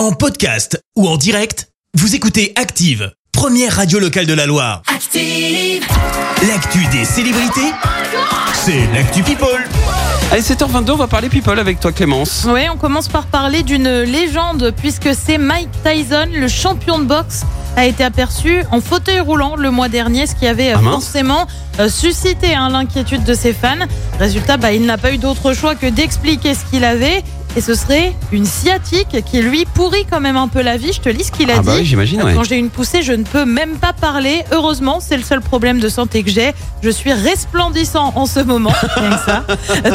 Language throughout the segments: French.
En podcast ou en direct, vous écoutez Active, première radio locale de la Loire. Active. L'actu des célébrités, c'est l'actu People. Allez, 7h22, on va parler people avec toi Clémence. Oui, on commence par parler d'une légende puisque c'est Mike Tyson, le champion de boxe, a été aperçu en fauteuil roulant le mois dernier, ce qui avait Ah forcément euh, suscité hein, l'inquiétude de ses fans. Résultat, bah, il n'a pas eu d'autre choix que d'expliquer ce qu'il avait. Et ce serait une sciatique qui lui pourrit quand même un peu la vie. Je te lis ce qu'il a Ah dit. bah oui, j'imagine, ouais. Quand j'ai une poussée, je ne peux même pas parler. Heureusement, c'est le seul problème de santé que j'ai. Je suis resplendissant en ce moment. Ça.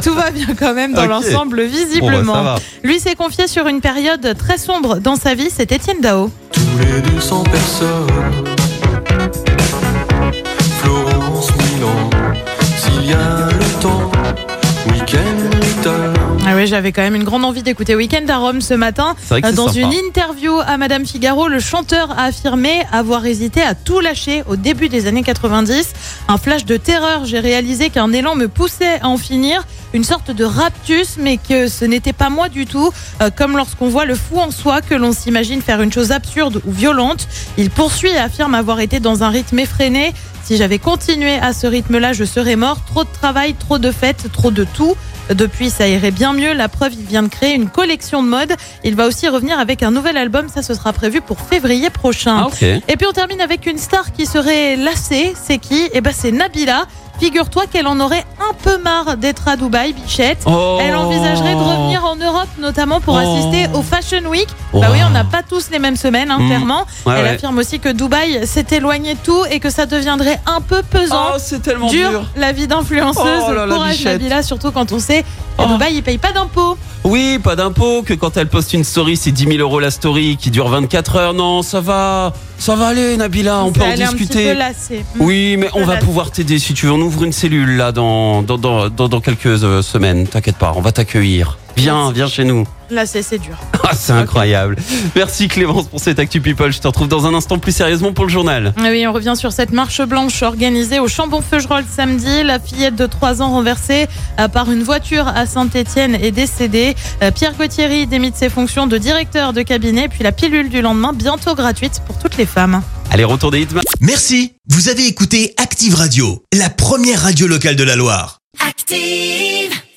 Tout va bien quand même dans l'ensemble, Bon, visiblement. bah, ça va. Lui s'est confié sur une période très sombre dans sa vie, c'est Étienne Dao. tous les 200 personnes. Florence, Milan, s'il y a le temps, week-end, oui, j'avais quand même une grande envie d'écouter Weekend à Rome ce matin. Dans sympa. une interview à Madame Figaro, le chanteur a affirmé avoir hésité à tout lâcher au début des années 90. Un flash de terreur, j'ai réalisé qu'un élan me poussait à en finir. Une sorte de raptus, mais que ce n'était pas moi du tout. Euh, comme lorsqu'on voit le fou en soi, que l'on s'imagine faire une chose absurde ou violente. Il poursuit et affirme avoir été dans un rythme effréné. Si j'avais continué à ce rythme-là, je serais mort. Trop de travail, trop de fêtes, trop de tout. Depuis, ça irait bien mieux. La preuve, il vient de créer une collection de mode. Il va aussi revenir avec un nouvel album. Ça, ce sera prévu pour février prochain. Ah. Et puis on termine avec une star qui serait lassée. C'est qui? Eh ben c'est Nabila. Figure-toi qu'elle en aurait un peu marre d'être à Dubaï, Bichette. Oh. Elle envisagerait de revenir en Europe, notamment pour Oh. assister au Fashion Week. Oh. Bah oui, on n'a pas tous les mêmes semaines, hein, Mm. clairement. Ouais, Elle ouais. affirme aussi que Dubaï s'est éloigné de tout et que ça deviendrait un peu pesant. Oh, c'est tellement dur, dur. la vie d'influenceuse. Oh Bichette. Nabila, surtout quand on sait Oh. Dubaï, ils payent pas d'impôts. Oui, pas d'impôt, que quand elle poste une story, c'est 10 000 euros la story qui dure 24 heures. Non, ça va. Ça va aller, Nabila, on peut en est un discuter. peu lassée. Mm. Oui, mais on va pouvoir t'aider si tu veux. On ouvre une cellule là dans, dans, dans, dans, dans quelques euh, semaines. T'inquiète pas, on va t'accueillir. Viens, viens chez nous. Lassée, c'est dur. Ah, c'est incroyable. Merci Clémence pour cette Actu People. Je te retrouve dans un instant plus sérieusement pour le journal. Ah Oui, on revient sur cette marche blanche organisée au Chambon-Feugerolles samedi. La fillette de 3 ans renversée euh, par une voiture à Saint-Etienne est décédée. Euh, Pierre Gauthieri démis de ses fonctions de directeur de cabinet. Puis la pilule du lendemain, bientôt gratuite pour toutes les femmes. Allez, retour des hits. Merci, vous avez écouté Active Radio, la première radio locale de la Loire. Active.